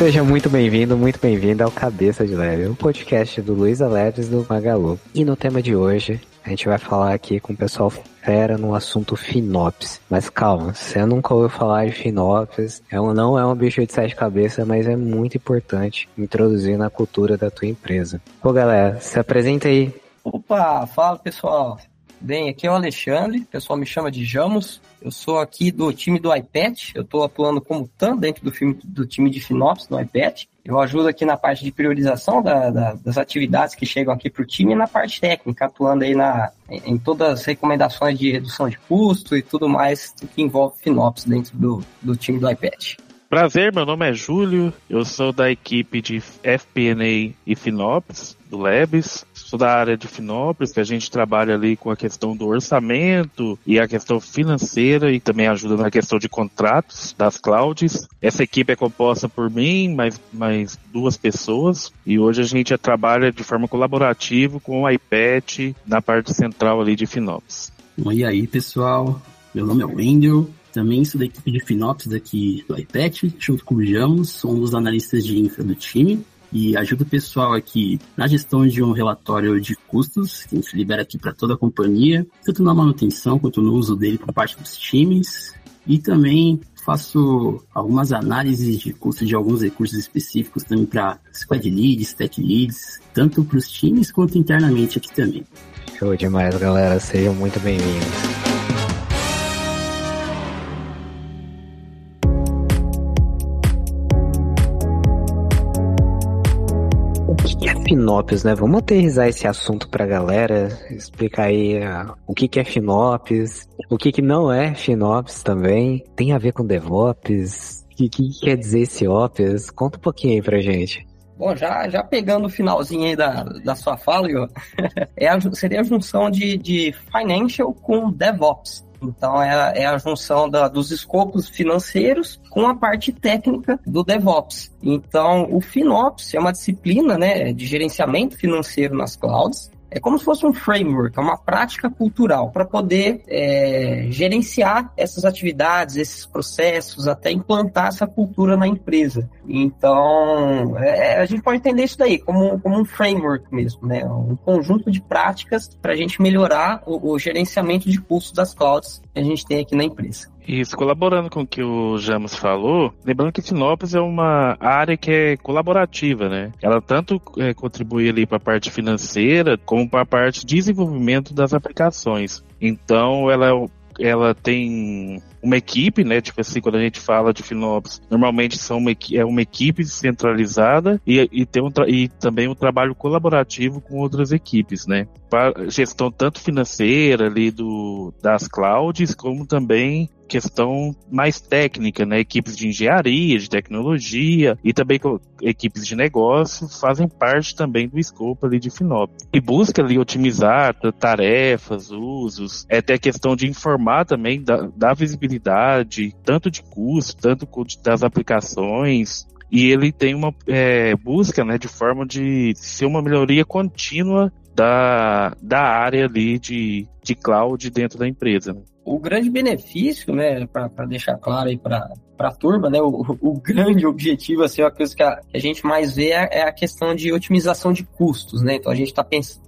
Seja muito bem-vindo, muito bem-vindo ao Cabeça de Leve, o um podcast do Luiz Aleves do Magalu. E no tema de hoje, a gente vai falar aqui com o pessoal fera no assunto Finops. Mas calma, você nunca ouviu falar de Finops, é um, não é um bicho de sete cabeças, mas é muito importante introduzir na cultura da tua empresa. Pô galera, se apresenta aí. Opa, fala pessoal. Bem, aqui é o Alexandre, o pessoal me chama de Jamos. Eu sou aqui do time do iPad, eu estou atuando como TAM dentro do, filme, do time de Finops no iPad. Eu ajudo aqui na parte de priorização da, da, das atividades que chegam aqui para o time e na parte técnica, atuando aí na, em, em, todas as recomendações de redução de custo e tudo mais que envolve Finops dentro do, do time do iPad. Prazer, meu nome é Júlio, eu sou da equipe de FP&A e Finops, do Labs. Sou da área de Finópolis, que a gente trabalha ali com a questão do orçamento e a questão financeira e também ajuda na questão de contratos das clouds. Essa equipe é composta por mim, mais, mais duas pessoas, e hoje a gente trabalha de forma colaborativa com o iPad na parte central ali de Finópolis. E aí, pessoal? Meu nome é Wendel, também sou da equipe de Finops aqui do iPad, junto com o Jamos, sou dos analistas de infra do time e ajuda o pessoal aqui na gestão de um relatório de custos que a gente libera aqui para toda a companhia, tanto na manutenção quanto no uso dele por parte dos times. E também faço algumas análises de custos de alguns recursos específicos também para squad leads, tech leads, tanto para os times quanto internamente aqui também. Show demais, galera. Sejam muito bem-vindos. Finopes, né? Vamos aterrizar esse assunto pra galera, explicar aí uh, o que, que é Finopes, o que, que não é Finopes também, tem a ver com DevOps, o que, que quer dizer esse Ops? Conta um pouquinho aí pra gente. Bom, já, já pegando o finalzinho aí da, da sua fala, é a, seria a junção de, de financial com DevOps. Então é a, é a junção da, dos escopos financeiros com a parte técnica do DevOps. Então o FinOps é uma disciplina né, de gerenciamento financeiro nas clouds é como se fosse um framework, é uma prática cultural para poder é, gerenciar essas atividades, esses processos, até implantar essa cultura na empresa. Então, é, a gente pode entender isso daí como, como um framework mesmo, né? Um conjunto de práticas para a gente melhorar o, o gerenciamento de custos das clouds que a gente tem aqui na empresa. Isso, colaborando com o que o James falou, lembrando que Sinopes é uma área que é colaborativa, né? Ela tanto é, contribui ali para a parte financeira, como para a parte de desenvolvimento das aplicações. Então, ela é ela tem uma equipe, né? Tipo assim, quando a gente fala de Finopes, normalmente são uma, é uma equipe centralizada e, e, tem um e também um trabalho colaborativo com outras equipes, né? Para gestão tanto financeira ali do, das clouds, como também questão mais técnica, né? Equipes de engenharia, de tecnologia e também equipes de negócio fazem parte também do escopo ali de Finop. E busca ali otimizar tarefas, usos, é até a questão de informar também da visibilidade, tanto de custo, tanto das aplicações, e ele tem uma é, busca né, de forma de ser uma melhoria contínua da, da área ali de, de cloud dentro da empresa. Né? O grande benefício, né, para deixar claro aí para a turma, né, o, o, grande objetivo, assim, a coisa que a, que a gente mais vê é, é, a questão de otimização de custos, né, então a gente está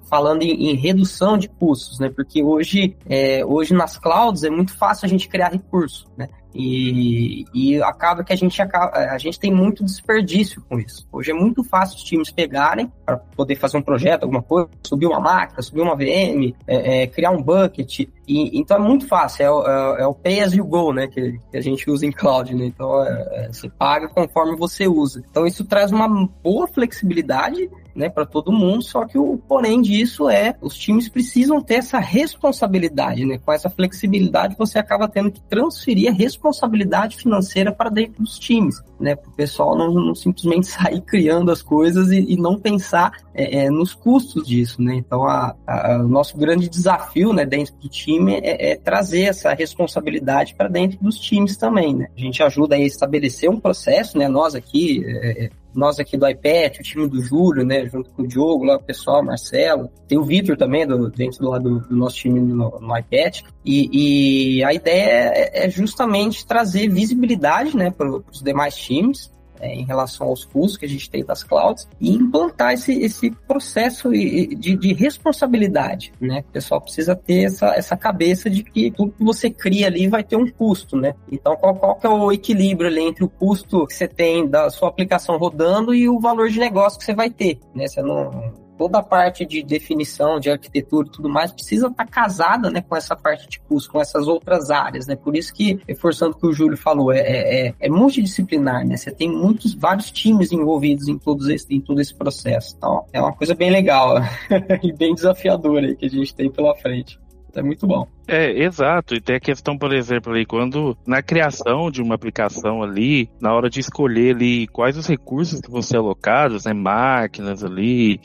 falando em, em, redução de custos, né, porque hoje, é, hoje nas clouds é muito fácil a gente criar recurso, né, e, e acaba que a gente, acaba, a gente tem muito desperdício com isso. Hoje é muito fácil os times pegarem para poder fazer um projeto, alguma coisa, subir uma máquina, subir uma VM, é, é, criar um bucket. E, então é muito fácil, é, é, é, o pay as you go, né? Que, que, a gente usa em cloud, né? Então é, é, você paga conforme você usa. Então isso traz uma boa flexibilidade né, para todo mundo, só que o porém disso é os times precisam ter essa responsabilidade, né? Com essa flexibilidade você acaba tendo que transferir a responsabilidade financeira para dentro dos times, né? Para o pessoal não, não, simplesmente sair criando as coisas e, e não pensar é, é, nos custos disso, né? Então a, a, o nosso grande desafio, né, dentro do time é, é trazer essa responsabilidade para dentro dos times também, né? A gente ajuda a estabelecer um processo, né? Nós aqui é, é nós aqui do iPad, o time do Júlio, né, junto com o Diogo, lá o pessoal, Marcelo, tem o Vitor também, do, dentro do, do, do nosso time no, no iPad, e, e, a ideia é, é justamente trazer visibilidade, né, para os demais times, é, em relação aos custos que a gente tem das clouds e implantar esse, esse processo de, de responsabilidade, né? O pessoal precisa ter essa, essa cabeça de que tudo que você cria ali vai ter um custo, né? Então, qual, qual que é o equilíbrio ali entre o custo que você tem da sua aplicação rodando e o valor de negócio que você vai ter, né? Você não, toda a parte de definição, de arquitetura e tudo mais precisa estar casada né, com essa parte de custo, com essas outras áreas, né? Por isso que, reforçando o que o Júlio falou, é, é, é, é multidisciplinar, né? Você tem muitos, vários times envolvidos em, todos esse, em todo esse processo. Então, é uma coisa bem legal e bem desafiadora aí que a gente tem pela frente. É muito bom. É, exato. E tem a questão, por exemplo, ali, quando na criação de uma aplicação ali, na hora de escolher ali quais os recursos que vão ser alocados, né, máquinas ali,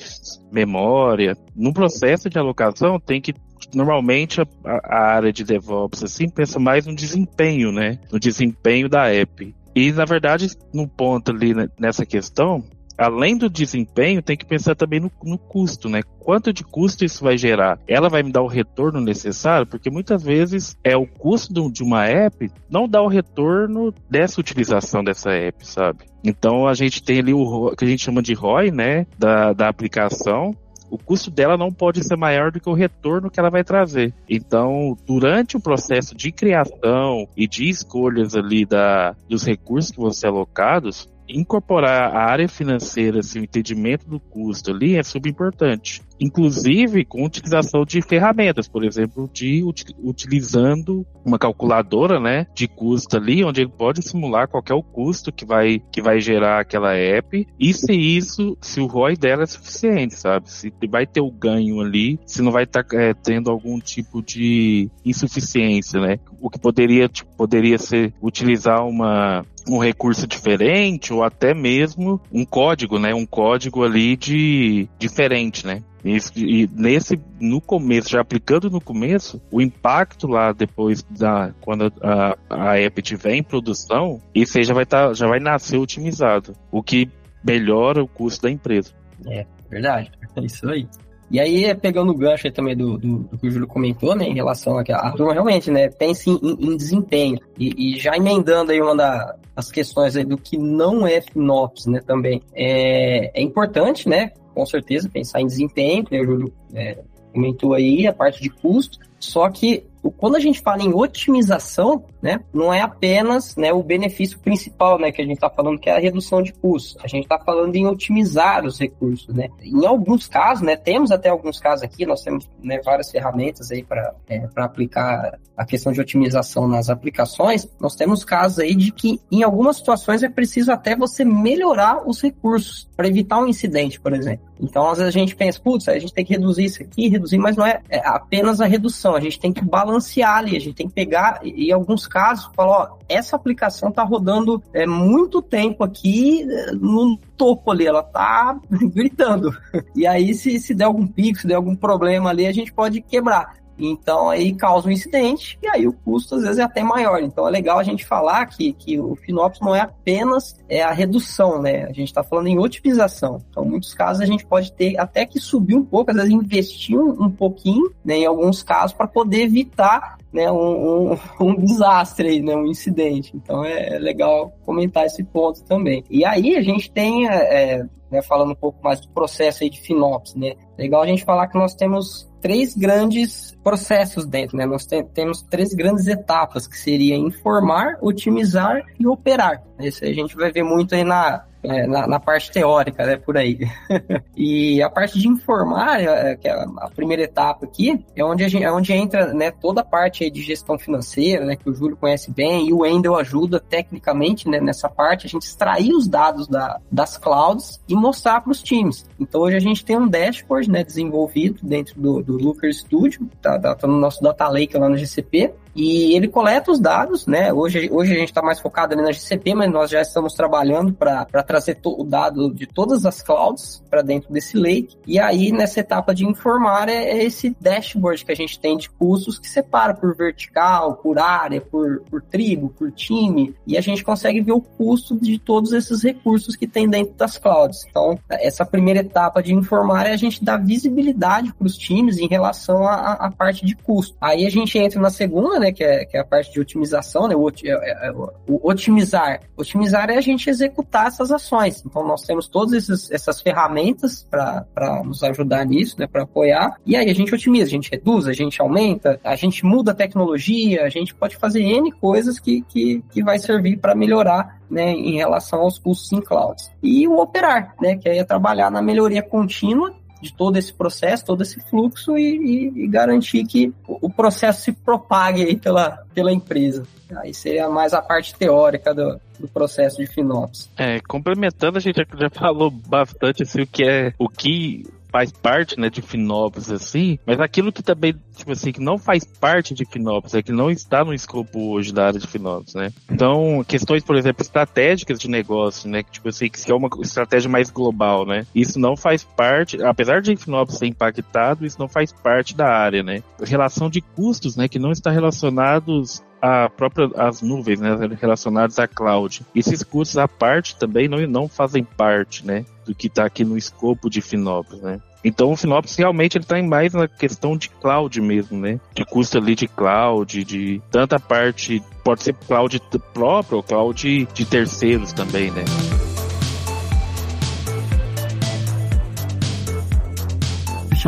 memória, no processo de alocação tem que normalmente a, a área de DevOps assim pensa mais no desempenho, né, no desempenho da app. E na verdade, no ponto ali né, nessa questão, além do desempenho, tem que pensar também no, no, custo, né? Quanto de custo isso vai gerar? Ela vai me dar o retorno necessário? Porque muitas vezes é o custo de uma app não dá o retorno dessa utilização dessa app, sabe? Então a gente tem ali o que a gente chama de ROI, né? Da, da aplicação, o custo dela não pode ser maior do que o retorno que ela vai trazer. Então, durante o processo de criação e de escolhas ali da, dos recursos que vão ser alocados, incorporar a área financeira, assim, o entendimento do custo ali é subimportante. Inclusive com utilização de ferramentas, por exemplo, de utilizando uma calculadora, né, de custo ali, onde ele pode simular qualquer o custo que vai que vai gerar aquela app e se isso, se o ROI dela é suficiente, sabe? Se vai ter o ganho ali, se não vai estar tá, é, tendo algum tipo de insuficiência, né? O que poderia tipo, poderia ser utilizar uma um recurso diferente ou até mesmo um código, né? Um código ali de diferente, né? E, nesse, no começo, já aplicando no começo, o impacto lá depois da, quando a, a app estiver em produção, isso aí já vai, tá, já vai nascer otimizado, o que melhora o custo da empresa. É, verdade, é isso aí. E aí, pegando o gancho também do, do, do, que o Júlio comentou, né, em relação a que a turma realmente, né, pense em, em desempenho. E, e, já emendando aí uma da, das questões do que não é FinOps, né, também. É, é importante, né, com certeza, pensar em desempenho, que o Júlio é, comentou aí, a parte de custo. Só que quando a gente fala em otimização, né, não é apenas né, o benefício principal né, que a gente está falando, que é a redução de custos. A gente está falando em otimizar os recursos. Né? Em alguns casos, né, temos até alguns casos aqui, nós temos né, várias ferramentas aí para é, aplicar a questão de otimização nas aplicações. Nós temos casos aí de que em algumas situações é preciso até você melhorar os recursos para evitar um incidente, por exemplo. Então, às vezes a gente pensa, putz, a gente tem que reduzir isso aqui, reduzir, mas não é, é apenas a redução, a gente tem que balancear ali, a gente tem que pegar, e em alguns casos, falar, ó, essa aplicação está rodando é, muito tempo aqui é, no topo ali, ela tá gritando. E aí, se, se der algum pico, se der algum problema ali, a gente pode quebrar. Então aí causa um incidente e aí o custo às vezes é até maior. Então é legal a gente falar que, que o FinOps não é apenas é a redução, né? A gente está falando em otimização. Então, em muitos casos, a gente pode ter até que subir um pouco, às vezes investir um, um pouquinho, né, em alguns casos, para poder evitar né, um, um, um, desastre, aí, né, um incidente. Então é, é, legal comentar esse ponto também. E aí a gente tem, é, né, falando um pouco mais do processo aí de FinOps, né? Legal a gente falar que nós temos três grandes processos dentro, né? Nós te temos três grandes etapas, que seria informar, otimizar e operar. Esse a gente vai ver muito aí na, é, na, na, parte teórica, né, por aí. e a parte de informar, é, que é a primeira etapa aqui, é onde, a gente, é onde entra né, toda a parte de gestão financeira, né, que o Júlio conhece bem, e o Endel ajuda tecnicamente né, nessa parte, a gente extrair os dados da, das clouds e mostrar para os times. Então hoje a gente tem um dashboard né, desenvolvido dentro do, do Looker Studio, tá, tá, tá no nosso Data Lake lá no GCP, e ele coleta os dados, né? Hoje, hoje a gente está mais focado ali na GCP, mas nós já estamos trabalhando para trazer o dado de todas as clouds para dentro desse lake. E aí, nessa etapa de informar, é, é, esse dashboard que a gente tem de custos que separa por vertical, por área, por, por tribo, por time. E a gente consegue ver o custo de todos esses recursos que tem dentro das clouds. Então, essa primeira etapa de informar é a gente dar visibilidade para os times em relação à parte de custo. Aí a gente entra na segunda, né? Né, que é, que é a parte de otimização, né, o, é, é, o, otimizar. Otimizar é a gente executar essas ações. Então, nós temos todas essas ferramentas para nos ajudar nisso, né, para apoiar. E aí a gente otimiza, a gente reduz, a gente aumenta, a gente muda a tecnologia, a gente pode fazer N coisas que, que, que vai servir para melhorar né, em relação aos custos em clouds. E o operar, né, que é trabalhar na melhoria contínua de todo esse processo, todo esse fluxo e, e, e garantir que o, processo se propague aí pela, pela empresa. Aí seria mais a parte teórica do, do processo de FinOps. É, complementando, a gente já falou bastante assim, o que é o que faz parte, né, de FinOps, assim, mas aquilo que também, tipo assim, que não faz parte de FinOps, é que não está no escopo hoje da área de FinOps, né? Então, questões, por exemplo, estratégicas de negócio, né, que, tipo assim, que é uma estratégia mais global, né? Isso não faz parte, apesar de FinOps ser impactado, isso não faz parte da área, né? Relação de custos, né, que não está relacionados a própria as nuvens, né, relacionadas à cloud. Esses custos à parte também não, não fazem parte, né, do que está aqui no escopo de FinOps, né. Então o FinOps realmente ele está mais na questão de cloud mesmo, né, de custo ali de cloud, de tanta parte, pode ser cloud próprio ou cloud de terceiros também, né.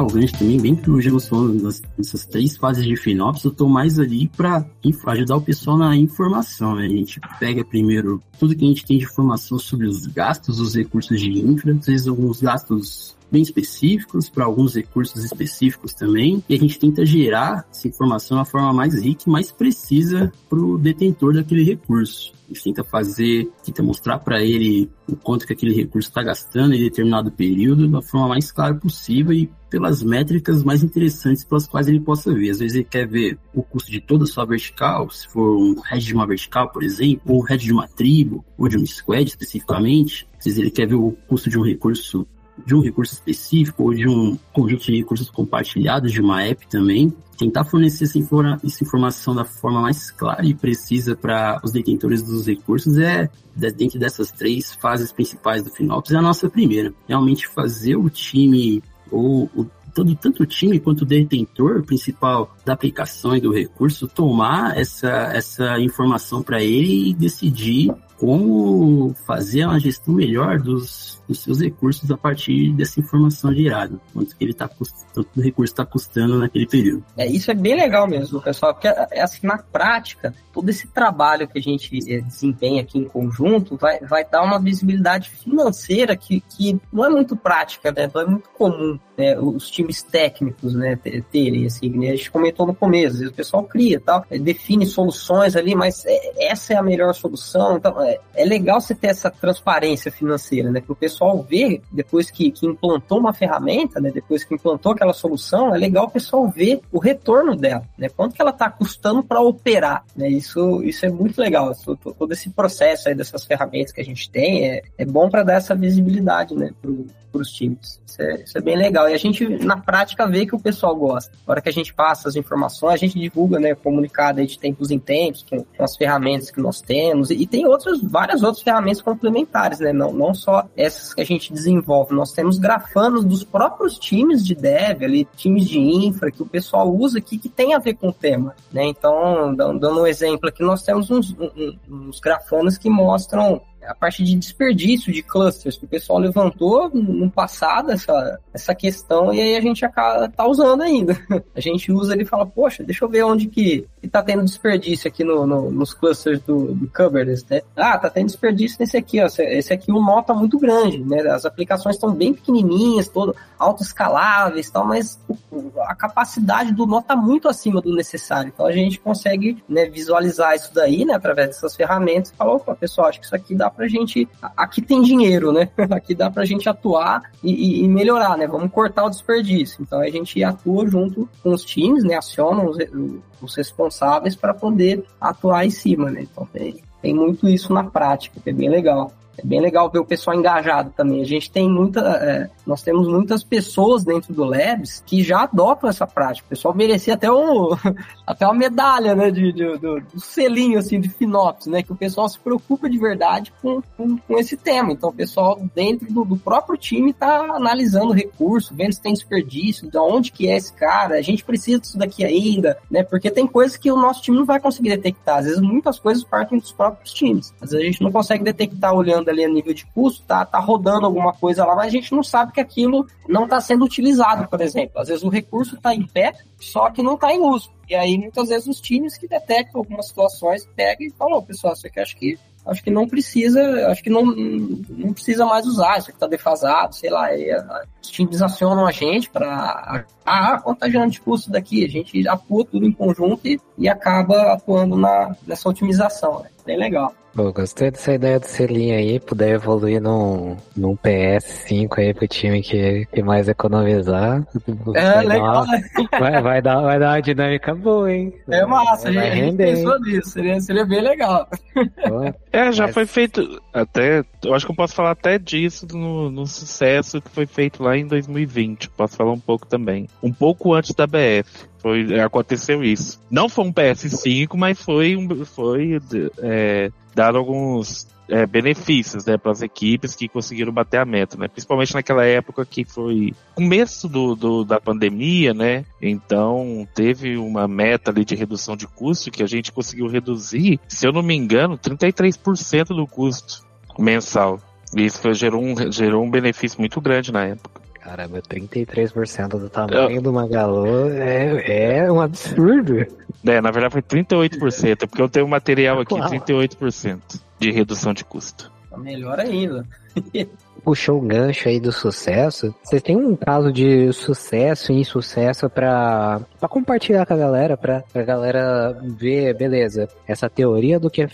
Gancho também, bem que o Gelo dessas três fases de FinOps, eu tô mais ali para ajudar o pessoal na informação, né? A gente pega primeiro tudo que a gente tem de informação sobre os gastos, os recursos de infra, às vezes alguns gastos bem específicos, para alguns recursos específicos também, e a gente tenta gerar essa informação de uma forma mais rica e mais precisa para o detentor daquele recurso. A gente tenta fazer, tenta mostrar para ele o quanto que aquele recurso está gastando em determinado período da forma mais clara possível e pelas métricas mais interessantes pelas quais ele possa ver. Às vezes ele quer ver o custo de toda a sua vertical, se for um head de uma vertical, por exemplo, ou um head de uma tribo, ou de um squad especificamente. Às vezes ele quer ver o custo de um recurso de um recurso específico ou de um conjunto de recursos compartilhados de uma app também. Tentar fornecer essa, informa essa informação da forma mais clara e precisa para os detentores dos recursos é, dentro dessas três fases principais do FinOps, é a nossa primeira. Realmente fazer o time ou o tanto, o time quanto o detentor principal da aplicação e do recurso tomar essa, essa informação para ele e decidir como fazer uma gestão melhor dos, dos seus recursos a partir dessa informação gerada, quanto que ele tá custando, o recurso está custando naquele período. É, isso é bem legal mesmo, pessoal, porque é assim, na prática, todo esse trabalho que a gente é, desempenha aqui em conjunto vai, vai dar uma visibilidade financeira que, que não é muito prática, né? Não é muito comum né, os times técnicos né, terem, assim, né? a gente comentou no começo, o pessoal cria tal, define soluções ali, mas é, essa é a melhor solução, então é, legal você ter essa transparência financeira, né? Para o pessoal ver, depois que, que implantou uma ferramenta, né? Depois que implantou aquela solução, é legal o pessoal ver o retorno dela, né? Quanto que ela está custando para operar, né? Isso, isso é muito legal. Todo esse processo aí dessas ferramentas que a gente tem é, é bom para dar essa visibilidade, né? para os times. Isso é, isso é, bem legal. E a gente, na prática, vê que o pessoal gosta. Na hora que a gente passa as informações, a gente divulga, né, comunicado de tempos em tempos, com, com as ferramentas que nós temos. E, e, tem outras, várias outras ferramentas complementares, né? Não, não só essas que a gente desenvolve. Nós temos grafanos dos próprios times de dev, ali, times de infra, que o pessoal usa aqui, que tem a ver com o tema, né? Então, dando um exemplo aqui, nós temos uns, uns grafanos que mostram a parte de desperdício de clusters, que o pessoal levantou no passado essa, essa questão e aí a gente acaba, tá usando ainda. A gente usa ele e fala, poxa, deixa eu ver onde que, que tá tendo desperdício aqui no, no nos clusters do, do Kubernetes, né? Ah, tá tendo desperdício nesse aqui, ó. Esse aqui o nó tá muito grande, né? As aplicações estão bem pequenininhas, todo autoescaláveis e tal, mas a capacidade do nó tá muito acima do necessário. Então a gente consegue né, visualizar isso daí, né, através dessas ferramentas e falar, opa, pessoal, acho que isso aqui dá pra gente. Aqui tem dinheiro, né? Aqui dá pra gente atuar e, e, melhorar, né? Vamos cortar o desperdício. Então a gente atua junto com os times, né? Aciona os, os responsáveis para poder atuar em cima, né? Então tem, tem muito isso na prática, que é bem legal. É bem legal ver o pessoal engajado também. A gente tem muita, é, nós temos muitas pessoas dentro do Labs que já adotam essa prática. O pessoal merecia até um, até uma medalha, né, de, de, do, do selinho assim de Finops, né, que o pessoal se preocupa de verdade com, com, com esse tema. Então o pessoal dentro do, do próprio time está analisando o recurso, vendo se tem desperdício, de onde que é esse cara, a gente precisa disso daqui ainda, né? Porque tem coisas que o nosso time não vai conseguir detectar. Às vezes muitas coisas partem dos próprios times. Às vezes a gente não consegue detectar olhando ali a nível de custo, tá, tá rodando alguma coisa lá, mas a gente não sabe que aquilo não está sendo utilizado, por exemplo. Às vezes o recurso está em pé, só que não está em uso. E aí, muitas vezes, os times que detectam algumas situações pegam e falam, pessoal, isso aqui acho que acho que não precisa, acho que não, não precisa mais usar, isso aqui está defasado, sei lá. E, os times acionam a gente para ah, quanto gerando de custo daqui? A gente atua tudo em conjunto e, e acaba atuando na, nessa otimização. Né? Bem legal. Pô, gostei dessa ideia do selinho aí, puder evoluir num, num PS5 aí pro time que, que mais economizar. É, vai legal, uma, vai, vai, dar, vai dar uma dinâmica boa, hein? É massa, vai, a gente, pensou nisso, seria, seria bem legal. é, já Mas... foi feito, até, eu acho que eu posso falar até disso no, no sucesso que foi feito lá em 2020, posso falar um pouco também. Um pouco antes da BF. Foi, aconteceu isso. Não foi um PS5, mas foi, um, foi é, dar alguns é, benefícios né, para as equipes que conseguiram bater a meta, né? Principalmente naquela época que foi começo do, do, da pandemia, né? Então teve uma meta ali de redução de custo que a gente conseguiu reduzir, se eu não me engano, 33% do custo mensal. Isso gerou, um, gerou um benefício muito grande na época. Caramba, 33% do tamanho eu... do Magalu é, é um absurdo. É, na verdade foi 38%, porque eu tenho material aqui, Uau. 38% de redução de custo. Tá melhor ainda. Puxou o gancho aí do sucesso. Vocês têm um caso de sucesso e insucesso para compartilhar com a galera, para a galera ver, beleza, essa teoria do que é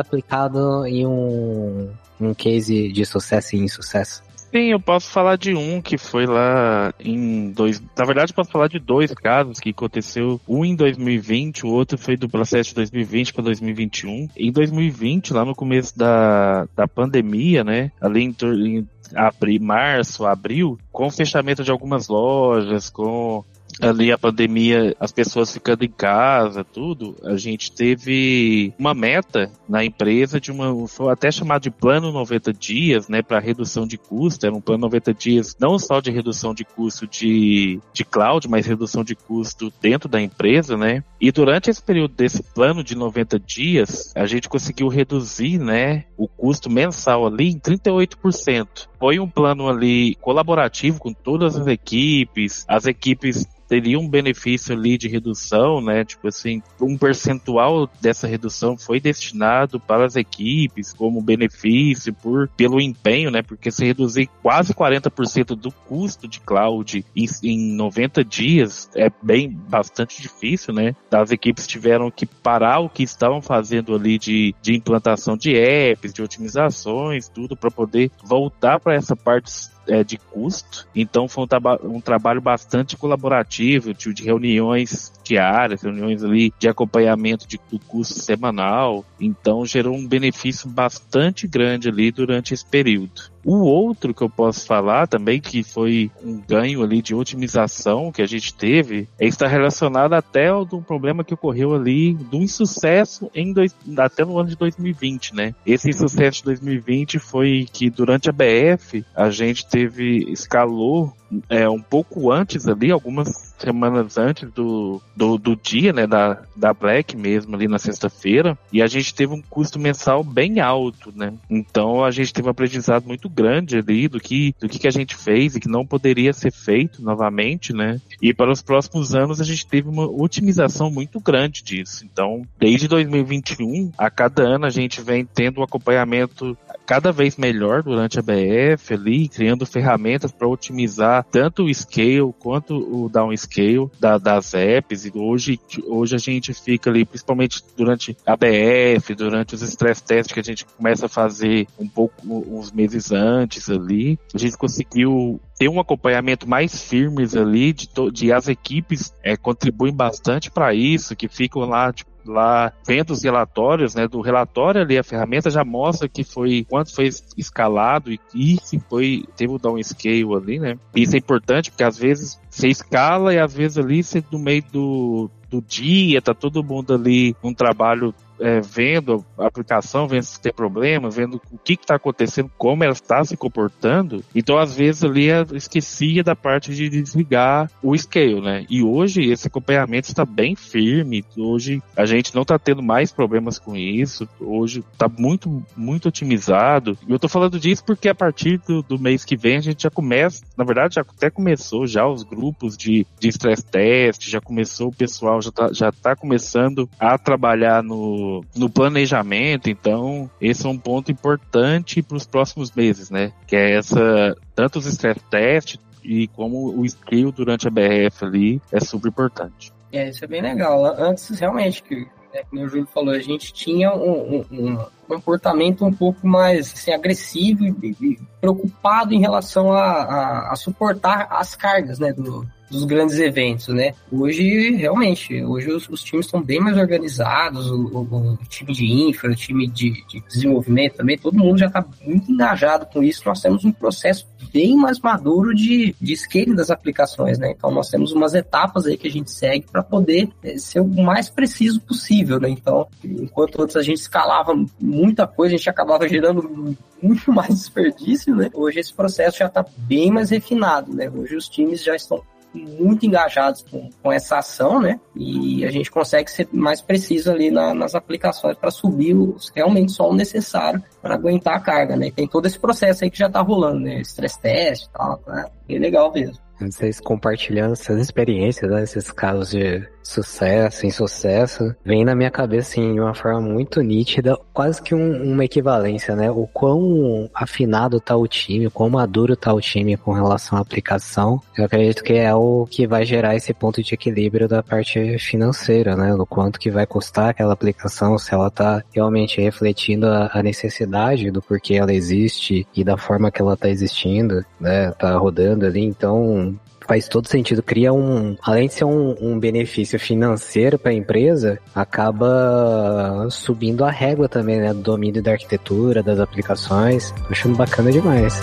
aplicado em um, um case de sucesso e insucesso? Sim, eu posso falar de um que foi lá em dois. Na verdade, posso falar de dois casos que aconteceu. Um em 2020, o outro foi do processo de 2020 para 2021. Em 2020, lá no começo da, da pandemia, né? Ali em, em abril, março, abril, com o fechamento de algumas lojas, com ali a pandemia, as pessoas ficando em casa, tudo, a gente teve uma meta na empresa de uma, foi até chamado de plano 90 dias, né, para redução de custo, era um plano 90 dias não só de redução de custo de, de cloud, mas redução de custo dentro da empresa, né, e durante esse período desse plano de 90 dias, a gente conseguiu reduzir, né, o custo mensal ali em 38%. Foi um plano ali colaborativo com todas as equipes, as equipes teria um benefício ali de redução, né? Tipo assim, um percentual dessa redução foi destinado para as equipes como benefício por pelo empenho, né? Porque se reduzir quase 40% do custo de cloud em, em 90 dias é bem bastante difícil, né? As equipes tiveram que parar o que estavam fazendo ali de, de implantação de apps, de otimizações, tudo para poder voltar para essa parte é, de custo. Então foi um, um, trabalho bastante colaborativo, de, de reuniões diárias, reuniões ali de acompanhamento de, do custo semanal. Então gerou um benefício bastante grande ali durante esse período. O outro que eu posso falar também, que foi um ganho ali de otimização que a gente teve, é está relacionado até ao do problema que ocorreu ali do insucesso em dois, até no ano de 2020, né? Esse insucesso de 2020 foi que durante a BF a gente teve, escalou é, um pouco antes ali, algumas semanas antes do, do, do, dia, né, da, da Black mesmo, ali na sexta-feira, e a gente teve um custo mensal bem alto, né? Então a gente teve um aprendizado muito grande ali do que, do que, que a gente fez e que não poderia ser feito novamente, né? E para os próximos anos a gente teve uma otimização muito grande disso. Então, desde 2021, a cada ano a gente vem tendo um acompanhamento cada vez melhor durante a BF ali, criando ferramentas para otimizar tanto o scale quanto o downscale da, das apps. E hoje, hoje a gente fica ali, principalmente durante a BF, durante os stress tests que a gente começa a fazer um pouco uns meses antes ali, a gente conseguiu ter um acompanhamento mais firmes ali de, de as equipes é, contribuem bastante para isso, que ficam lá tipo, lá vendo os relatórios, né? Do relatório ali, a ferramenta já mostra que foi quanto foi escalado e, e se foi, teve o downscale ali, né? Isso é importante porque às vezes você escala e às vezes ali você no meio do, do dia, tá todo mundo ali num trabalho é, vendo a aplicação, vendo se tem problema, vendo o que está acontecendo, como ela está se comportando. Então, às vezes, ali eu esquecia da parte de desligar o scale, né? E hoje esse acompanhamento está bem firme. Hoje a gente não está tendo mais problemas com isso. Hoje está muito, muito otimizado. E eu estou falando disso porque a partir do, do, mês que vem a gente já começa, na verdade, já até começou já os grupos de, de stress test, já começou o pessoal, já está já tá começando a trabalhar no no, planejamento, então esse é um ponto importante para os próximos meses, né? Que é essa, tanto os stress tests e como o skill durante a BRF ali é super importante. É, isso é bem legal. Antes, realmente, que, né, como o Júlio falou, a gente tinha um, um comportamento um pouco mais assim, agressivo e, e preocupado em relação a, a, a, suportar as cargas né, do, dos grandes eventos, né? Hoje, realmente, hoje os, os times estão bem mais organizados, o, o, o, time de infra, o time de, de desenvolvimento também, todo mundo já está muito engajado com isso. Nós temos um processo bem mais maduro de, de scaling das aplicações, né? Então nós temos umas etapas aí que a gente segue para poder é, ser o mais preciso possível, né? Então, enquanto antes a gente escalava muita coisa, a gente acabava gerando muito mais desperdício, né? Hoje esse processo já está bem mais refinado, né? Hoje os times já estão muito engajados com, com essa ação, né? E a gente consegue ser mais preciso ali na, nas aplicações para subir os, realmente só o necessário para aguentar a carga, né? tem todo esse processo aí que já está rolando, né? Stress test e tal, né? É legal mesmo. Vocês compartilhando essas experiências, né, esses casos de sucesso, insucesso, vem na minha cabeça assim, de uma forma muito nítida, quase que um, uma equivalência, né? O quão afinado tá o time, o quão maduro tá o time com relação à aplicação. Eu acredito que é o que vai gerar esse ponto de equilíbrio da parte financeira, né? Do quanto que vai custar aquela aplicação, se ela tá realmente refletindo a, a necessidade do porquê ela existe e da forma que ela tá existindo, né? Tá rodando ali, então faz todo sentido. Cria um, além de ser um, um benefício financeiro para a empresa, acaba subindo a régua também, né, do domínio da arquitetura, das aplicações. Tô achando bacana demais.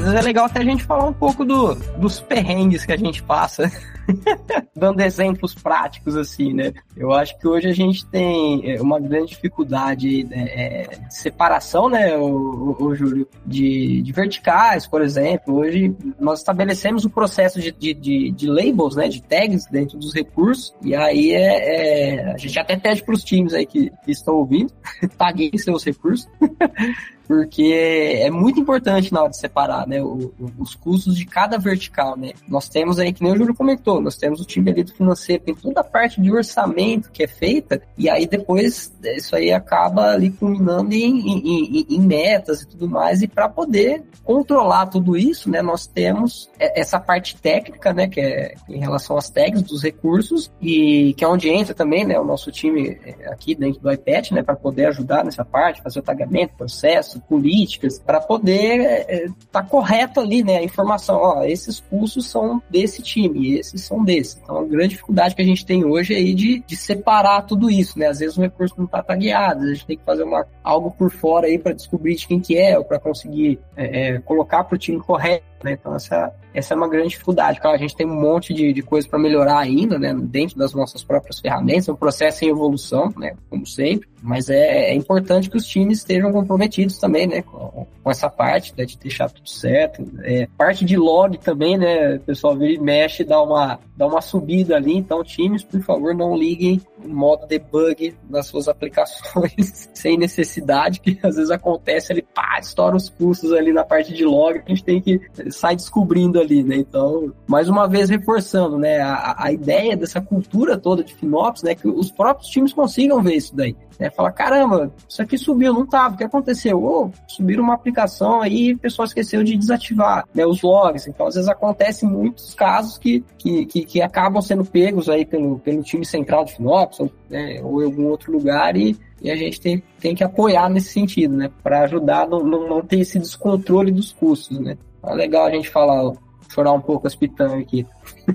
Às vezes é legal até a gente falar um pouco do, dos perrengues que a gente passa dando exemplos práticos, assim, né? Eu acho que hoje a gente tem é, uma grande dificuldade né, é, de separação, né, o, o, o Júlio, de, de, verticais, por exemplo. Hoje nós estabelecemos o processo de, de, de, de labels, né, de tags dentro dos recursos, e aí é, é a gente até pede para os times aí que, que estão ouvindo, taguem seus recursos. porque é muito importante na hora de separar né, o, o, os custos de cada vertical. Né? Nós temos aí, que nem o Júlio comentou, nós temos o time ali do financeiro, tem toda a parte de orçamento que é feita, e aí depois isso aí acaba ali culminando em, em, em, em metas e tudo mais, e para poder controlar tudo isso, né, nós temos essa parte técnica, né, que é em relação às tags dos recursos, e que é onde entra também né, o nosso time é, aqui dentro do iPad, né, para poder ajudar nessa parte, fazer o tagamento, processo, políticas, para poder estar é, tá correto ali, né? A informação, ó, esses cursos são desse time, esses são desse. Então, a grande dificuldade que a gente tem hoje é aí de, de separar tudo isso, né? Às vezes o recurso não está tagueado, a gente tem que fazer uma, algo por fora aí para descobrir de quem que é, ou para conseguir é, é, colocar para o time correto. Né? Então, essa, essa é uma grande dificuldade. Claro, a gente tem um monte de, de coisa para melhorar ainda, né? dentro das nossas próprias ferramentas, é um processo em evolução, né? como sempre, mas é, é importante que os times estejam comprometidos também né? com, com essa parte né? de deixar tudo certo. É, parte de log também, né? o pessoal vira mexe, dá uma, dá uma subida ali, então times, por favor, não liguem em modo debug nas suas aplicações sem necessidade, que às vezes acontece ali, pá, estoura os custos ali na parte de log, a gente tem que sai descobrindo ali, né? Então, mais uma vez reforçando, né, a, a ideia dessa cultura toda de FinOps, né, que os próprios times consigam ver isso daí. Né? Fala, caramba, isso aqui subiu, não tava, o que aconteceu? Oh, subiram uma aplicação aí o pessoal esqueceu de desativar né, os logs. Então, às vezes acontece muitos casos que, que, que, que acabam sendo pegos aí pelo, pelo time central de FinOps ou, né, ou em algum outro lugar e, e a gente tem, tem que apoiar nesse sentido, né? Para ajudar a não, não ter esse descontrole dos custos, né? É legal a gente falar, chorar um pouco as pitangas aqui.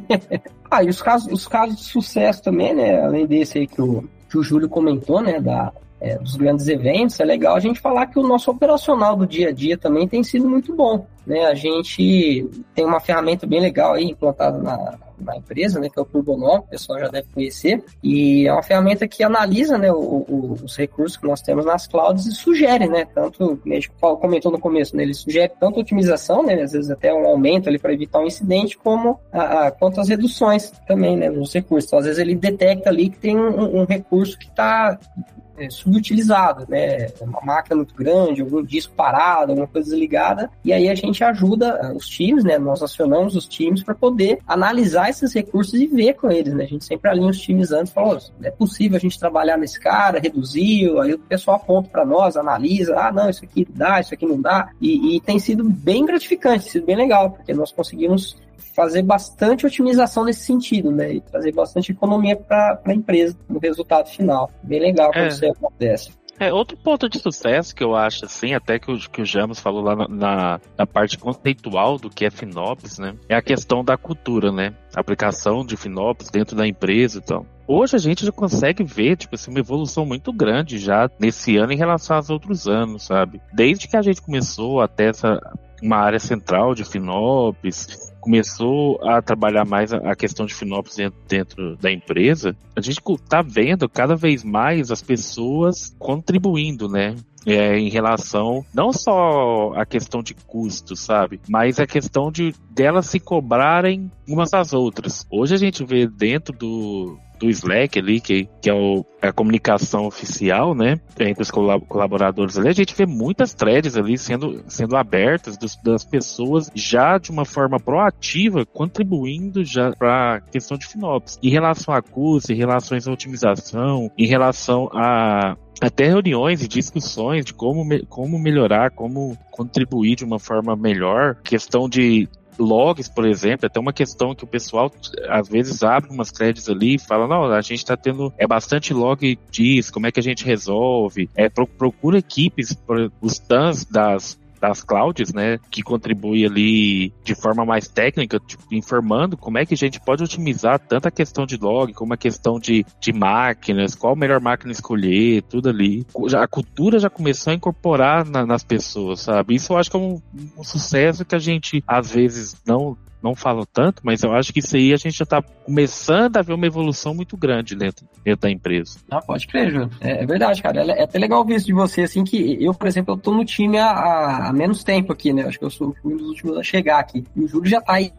ah, e os casos, os casos de sucesso também, né? Além desse aí que o, que o Júlio comentou, né? Da, é, dos grandes eventos, é legal a gente falar que o nosso operacional do dia a dia também tem sido muito bom. Né? A gente tem uma ferramenta bem legal aí implantada na, na empresa, né, que é o Turbonom, o pessoal já deve conhecer, e é uma ferramenta que analisa né, o, o, os recursos que nós temos nas clouds e sugere, né, tanto, a gente comentou no começo, né, ele sugere tanto otimização, né, às vezes até um aumento ali para evitar um incidente, como a, a, quanto as reduções também, né, nos recursos. Então, às vezes ele detecta ali que tem um, um recurso que está é, subutilizado, né? Uma máquina muito grande, algum disco parado, alguma coisa desligada, e aí a gente ajuda ah, os times, né? Nós acionamos os times para poder analisar esses recursos e ver com eles, né? A gente sempre alinha os times antes, fala, oh, é possível a gente trabalhar nesse cara, reduzir, aí o pessoal aponta para nós, analisa, ah, não, isso aqui dá, isso aqui não dá, e, e tem sido bem gratificante, sido bem legal, porque nós conseguimos fazer bastante otimização nesse sentido, né? E trazer bastante economia para a empresa no resultado final. Bem legal quando é. isso acontece. É, outro ponto de sucesso que eu acho, assim, até que o, que o James falou lá na, na, na, parte conceitual do que é FinOps, né? É a questão da cultura, né? A aplicação de FinOps dentro da empresa e então. tal. Hoje a gente já consegue ver, tipo assim, uma evolução muito grande já nesse ano em relação aos outros anos, sabe? Desde que a gente começou até essa uma área central de FinOps, começou a trabalhar mais a questão de FinOps dentro, dentro da empresa, a gente está vendo cada vez mais as pessoas contribuindo, né? É, em relação não só a questão de custo, sabe, mas a questão de delas se cobrarem umas às outras. Hoje a gente vê dentro do, do Slack ali, que, que é o, a comunicação oficial, né, entre os colaboradores ali, a gente vê muitas threads ali sendo, sendo abertas dos, das pessoas já de uma forma proativa, contribuindo já para a questão de FinOps. Em relação a custos, em relação à otimização, em relação a até reuniões e discussões de como, como melhorar, como contribuir de uma forma melhor, questão de logs, por exemplo, é até uma questão que o pessoal às vezes abre umas threads ali e fala, não, a gente está tendo é bastante log disso, como é que a gente resolve? É, procura equipes, os TANs das das clouds, né, que contribui ali de forma mais técnica, tipo, informando como é que a gente pode otimizar tanto a questão de log como a questão de, de máquinas, qual a melhor máquina escolher, tudo ali. A cultura já começou a incorporar na, nas pessoas, sabe? Isso eu acho que é um, um sucesso que a gente às vezes não não falo tanto, mas eu acho que isso aí a gente já está começando a ver uma evolução muito grande dentro, dentro da empresa. Ah, pode crer, Ju. É, é, verdade, cara. É, é, até legal ver isso de você, assim, que eu, por exemplo, eu tô no time há, há menos tempo aqui, né? Acho que eu sou um dos últimos a chegar aqui. E o Júlio já tá aí,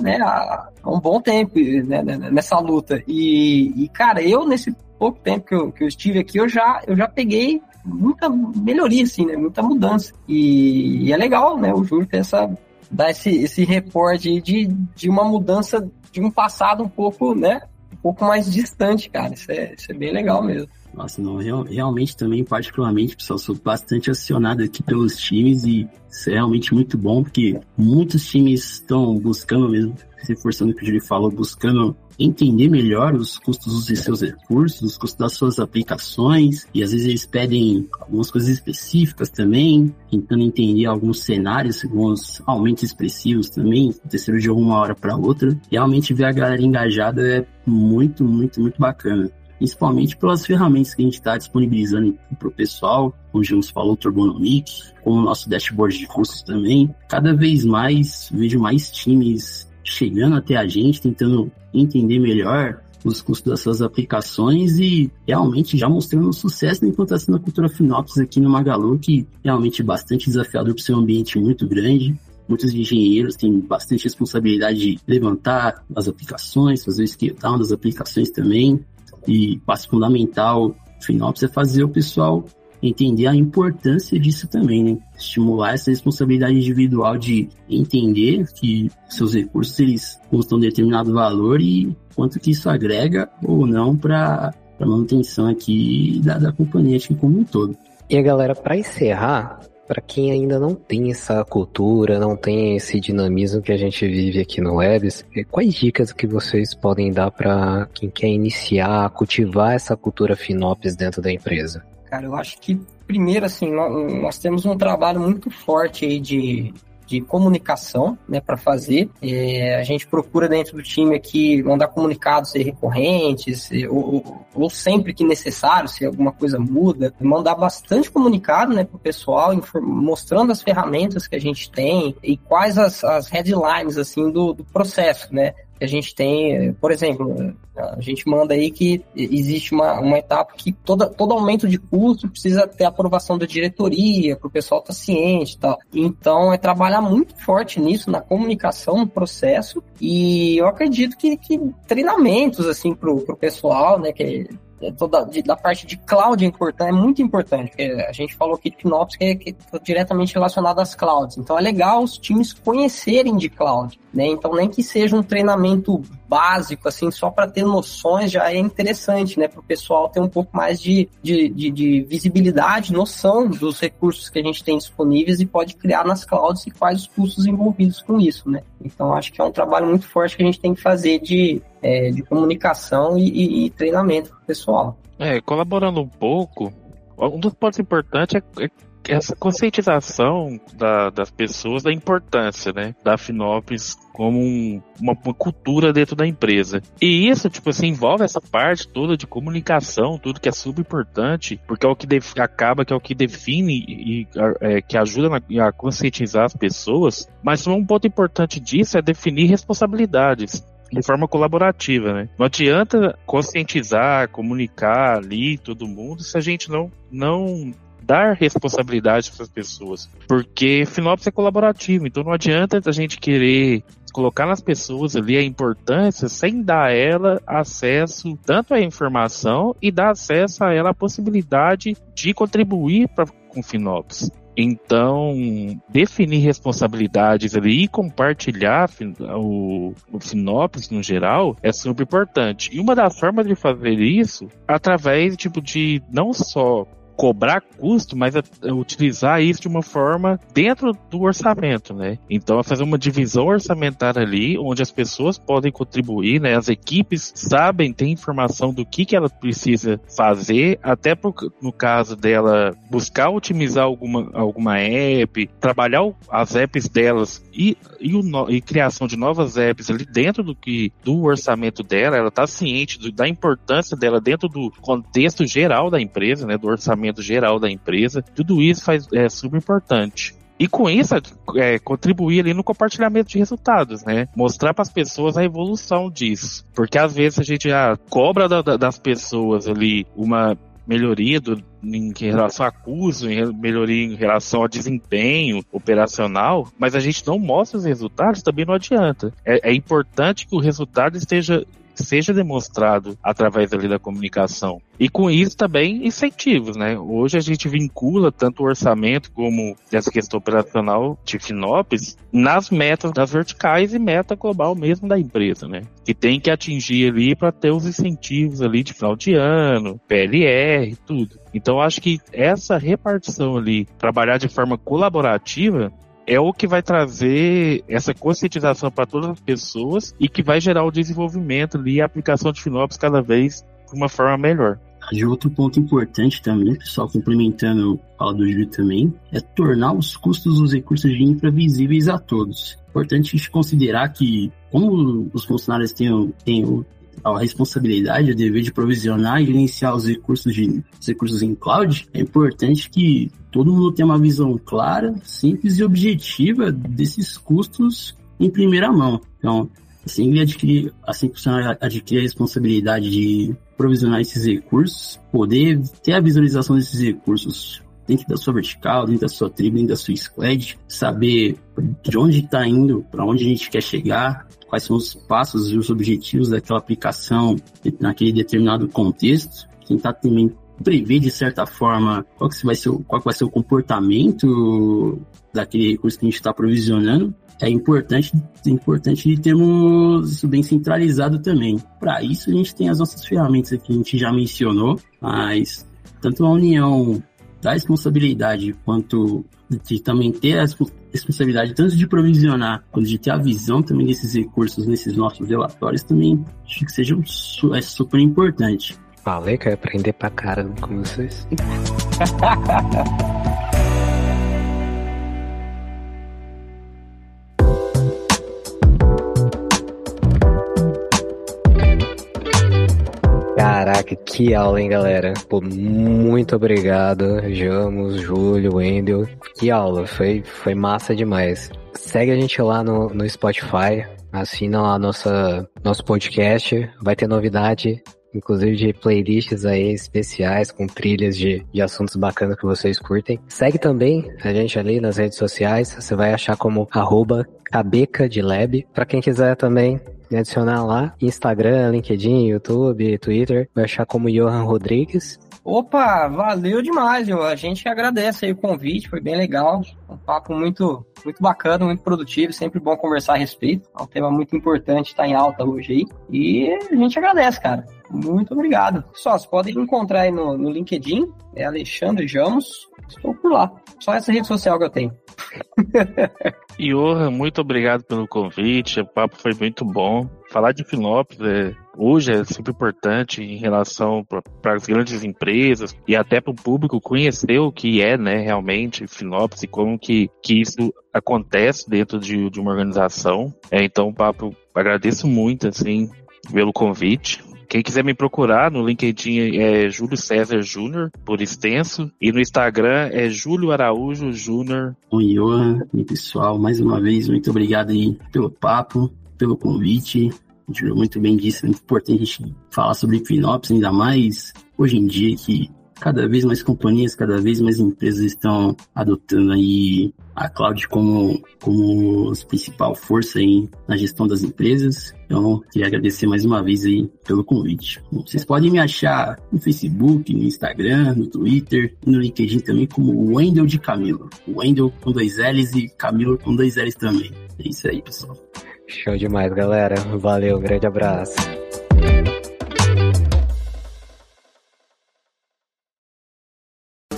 né, há, há um bom tempo, né, né, nessa luta. E, e, cara, eu, nesse pouco tempo que eu, que eu estive aqui, eu já, eu já peguei muita melhoria, assim, né? Muita mudança. E, e é legal, né? O Júlio ter essa dar esse, esse reporte de, de uma mudança de um passado um pouco, né? Um pouco mais distante, cara. Isso é, isso é bem legal mesmo. Nossa, não, real, realmente também, particularmente, pessoal, sou bastante acionado aqui pelos times e isso é realmente muito bom, porque muitos times estão buscando mesmo, reforçando o que o Júlio falou, buscando entender melhor os custos dos seus recursos, os custos das suas aplicações, e às vezes eles pedem algumas coisas específicas também, tentando entender alguns cenários, alguns aumentos expressivos também, terceiro de uma hora para outra. Realmente ver a galera engajada é muito, muito, muito bacana principalmente pelas ferramentas que a gente está disponibilizando para o pessoal, como o James falou, o Turbonomic, com o nosso dashboard de custos também. Cada vez mais vejo mais times chegando até a gente, tentando entender melhor os custos das suas aplicações e realmente já mostrando um sucesso na implantação da cultura FinOps aqui no Magalu, que realmente é bastante desafiador para ser um ambiente muito grande. Muitos engenheiros têm bastante responsabilidade de levantar as aplicações, fazer o scale down das aplicações também. E passo fundamental FinOps é fazer o pessoal entender a importância disso também, né? Estimular essa responsabilidade individual de entender que seus recursos eles custam determinado valor e quanto que isso agrega ou não para a manutenção aqui da, da companhia como um todo. E galera, para encerrar, para quem ainda não tem essa cultura, não tem esse dinamismo que a gente vive aqui no Webs, é, quais dicas que vocês podem dar para quem quer iniciar, cultivar essa cultura FinOps dentro da empresa? Cara, eu acho que primeiro assim nós, nós temos um trabalho muito forte aí de de comunicação né, para fazer. É, a gente procura dentro do time aqui mandar comunicados recorrentes, ou, ou, sempre que necessário, se alguma coisa muda, mandar bastante comunicado né, para o pessoal, mostrando as ferramentas que a gente tem e quais as, as headlines assim, do, do processo, né? Que a gente tem, por exemplo, a gente manda aí que existe uma, uma etapa que toda, todo aumento de custo precisa ter aprovação da diretoria, para o pessoal estar tá ciente e tal. Então, é trabalhar muito forte nisso, na comunicação, no processo, e eu acredito que, que treinamentos, assim, para o pessoal, né, que toda de, da parte de cloud é importante, é muito importante. Porque a gente falou aqui de FinOps que é, que é diretamente relacionado às clouds. Então é legal os times conhecerem de cloud, né? Então nem que seja um treinamento básico, assim, só para ter noções já é interessante, né? Para o pessoal ter um pouco mais de, de, de, de, visibilidade, noção dos recursos que a gente tem disponíveis e pode criar nas clouds e quais os custos envolvidos com isso, né? Então acho que é um trabalho muito forte que a gente tem que fazer de é, de comunicação e, e, e treinamento pessoal. É, colaborando um pouco, um dos pontos importantes é, é essa conscientização da, das pessoas da importância, né, da Finopes como um, uma, uma, cultura dentro da empresa. E isso, tipo assim, envolve essa parte toda de comunicação, tudo que é super importante, porque é o que def, acaba que é o que define e é, que ajuda na, a conscientizar as pessoas. Mas um ponto importante disso é definir responsabilidades de forma colaborativa, né? Não adianta conscientizar, comunicar ali todo mundo se a gente não não dar responsabilidade para as pessoas, porque Finops é colaborativo, então não adianta a gente querer colocar nas pessoas ali a importância sem dar a ela acesso tanto à informação e dar acesso a ela a possibilidade de contribuir pra, com Finops. Então, definir responsabilidades ali e compartilhar o, o sinopse no geral é super importante. E uma das formas de fazer isso, através tipo de não só cobrar custo, mas é, é utilizar isso de uma forma dentro do orçamento, né? Então, é fazer uma divisão orçamentária ali, onde as pessoas podem contribuir, né? As equipes sabem, têm informação do que, que ela precisa fazer, até por, no caso dela buscar otimizar alguma, alguma app, trabalhar as apps delas e, e, o, e criação de novas apps ali dentro do que do orçamento dela, ela está ciente do, da importância dela dentro do contexto geral da empresa, né? Do orçamento geral da empresa. Tudo isso faz, é super importante. E com isso, é, contribuir ali no compartilhamento de resultados, né? Mostrar para as pessoas a evolução disso. Porque às vezes a gente já cobra da, da, das pessoas ali uma melhoria do, em relação a custo, em melhoria em relação ao desempenho operacional, mas a gente não mostra os resultados, também não adianta. É, é importante que o resultado esteja seja demonstrado através ali da comunicação. E com isso também incentivos, né? Hoje a gente vincula tanto o orçamento como essa questão operacional de Finopes nas metas das verticais e meta global mesmo da empresa, né? Que tem que atingir ali para ter os incentivos ali de final de ano, PLR, tudo. Então acho que essa repartição ali, trabalhar de forma colaborativa, é o que vai trazer essa conscientização para todas as pessoas e que vai gerar o desenvolvimento e a aplicação de Finops cada vez de uma forma melhor. De outro ponto importante também, pessoal, complementando a do Júlio também, é tornar os custos dos recursos de infra visíveis a todos. Importante a gente considerar que, como os funcionários têm, têm a responsabilidade, o dever de provisionar e gerenciar os recursos, de, os recursos em cloud, é importante que todo mundo tenha uma visão clara, simples e objetiva desses custos em primeira mão. Então, assim ele adquirir, assim que adquirir a responsabilidade de provisionar esses recursos, poder ter a visualização desses recursos dentro da sua vertical, dentro da sua tribo, dentro da sua squad, saber de onde está indo, para onde a gente quer chegar, quais são os passos e os objetivos daquela aplicação naquele determinado contexto, tentar também prever de certa forma qual que vai ser, qual que vai ser o comportamento daquele recurso que a gente está provisionando é importante, é importante termos isso bem centralizado também. Para isso, a gente tem as nossas ferramentas que a gente já mencionou, mas tanto a união da responsabilidade quanto de também ter a responsabilidade tanto de provisionar quanto de ter a visão também desses recursos nesses nossos relatórios também acho que seja um, é super importante. Falei que eu ia aprender pra cara com vocês. Caraca, que aula, hein, galera? Pô, muito obrigado, Jamos, Júlio, Wendel. Que aula, foi, foi massa demais. Segue a gente lá no, no Spotify, assina lá nossa, nosso podcast, vai ter novidade inclusive de playlists aí especiais com trilhas de, de assuntos bacanas que vocês curtem. Segue também a gente ali nas redes sociais, você vai achar como arroba cabeca de lab. Pra quem quiser também me adicionar lá, Instagram, LinkedIn, YouTube, Twitter, vai achar como Johan Rodrigues. Opa, valeu demais, viu? A gente agradece aí o convite, foi bem legal. Um papo muito, muito bacana, muito produtivo, sempre bom conversar a respeito. É um tema muito importante, está em alta hoje aí. E a gente agradece, cara. Muito obrigado. Só, vocês podem encontrar aí no, no LinkedIn, é Alexandre Jamos. Estou por lá. Só essa rede social que eu tenho. Johan, muito obrigado pelo convite. O papo foi muito bom. Falar de Finópolis é, hoje é super importante em relação para as grandes empresas e até para o público conhecer o que é, né, realmente Finópolis e como que, que isso acontece dentro de, de uma organização. É, então, papo agradeço muito, assim, pelo convite. Quem quiser me procurar no LinkedIn é Júlio César Júnior, por extenso, e no Instagram é Júlio Araújo Júnior. Oi, Johan, e pessoal, mais uma vez, muito obrigado aí pelo papo, pelo convite. Júlio muito bem disse, é muito importante a gente falar sobre Finópolis, ainda mais hoje em dia que cada vez mais companhias, cada vez mais empresas estão adotando aí a cloud como, como principal força aí na gestão das empresas. Então, queria agradecer mais uma vez aí pelo convite. Vocês podem me achar no Facebook, no Instagram, no Twitter e no LinkedIn também como Wendel de Camilo. Wendel com dois L's e Camilo com dois L's também. É isso aí, pessoal. Show demais, galera. Valeu, grande abraço.